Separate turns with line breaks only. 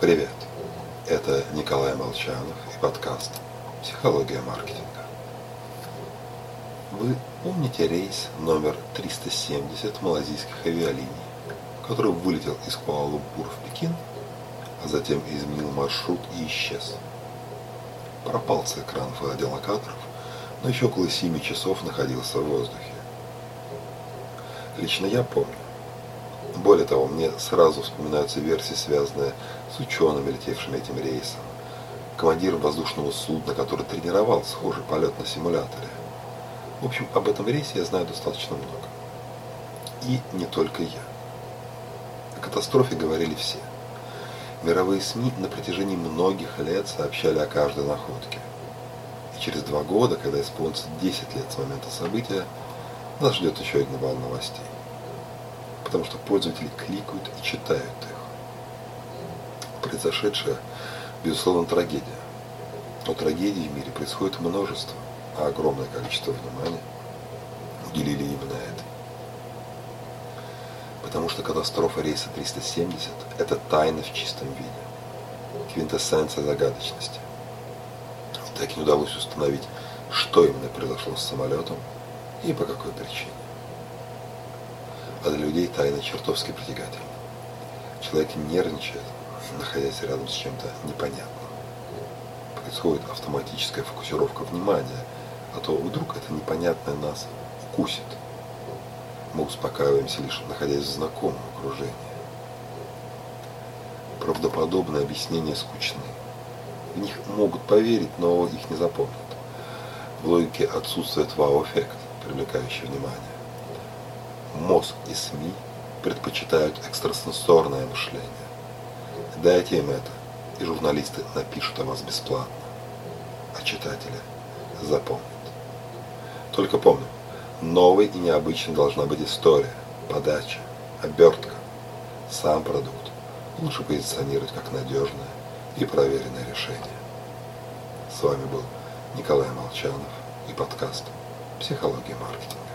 Привет! Это Николай Молчанов и подкаст «Психология маркетинга». Вы помните рейс номер 370 малазийских авиалиний, который вылетел из Куала-Лумпура в Пекин, а затем изменил маршрут и исчез? Пропал с экранов и радиолокаторов, но еще около 7 часов находился в воздухе. Лично я помню. Более того, мне сразу вспоминаются версии, связанные с учеными, летевшими этим рейсом, командиром воздушного судна, который тренировал схожий полет на симуляторе. В общем, об этом рейсе я знаю достаточно много. И не только я. О катастрофе говорили все. Мировые СМИ на протяжении многих лет сообщали о каждой находке. И через два года, когда исполнится 10 лет с момента события, нас ждет еще один вал новостей. Потому что пользователи кликают и читают их. Произошедшее, безусловно, трагедия. Но трагедий в мире происходит множество, а огромное количество внимания уделили именно это. Потому что катастрофа рейса 370 – это тайна в чистом виде. Квинтэссенция загадочности. Так и не удалось установить, что именно произошло с самолетом – и по какой причине. А для людей тайна чертовски притягательна. Человек нервничает, находясь рядом с чем-то непонятным. Происходит автоматическая фокусировка внимания, а то вдруг это непонятное нас укусит. Мы успокаиваемся лишь находясь в знакомом окружении. Правдоподобные объяснения скучны. В них могут поверить, но их не запомнят. В логике отсутствует вау-эффект привлекающий внимание. Мозг и СМИ предпочитают экстрасенсорное мышление. Дайте им это, и журналисты напишут о вас бесплатно. А читатели запомнят. Только помню, новой и необычной должна быть история, подача, обертка, сам продукт. Лучше позиционировать как надежное и проверенное решение. С вами был Николай Молчанов и подкаст Психология маркетинга.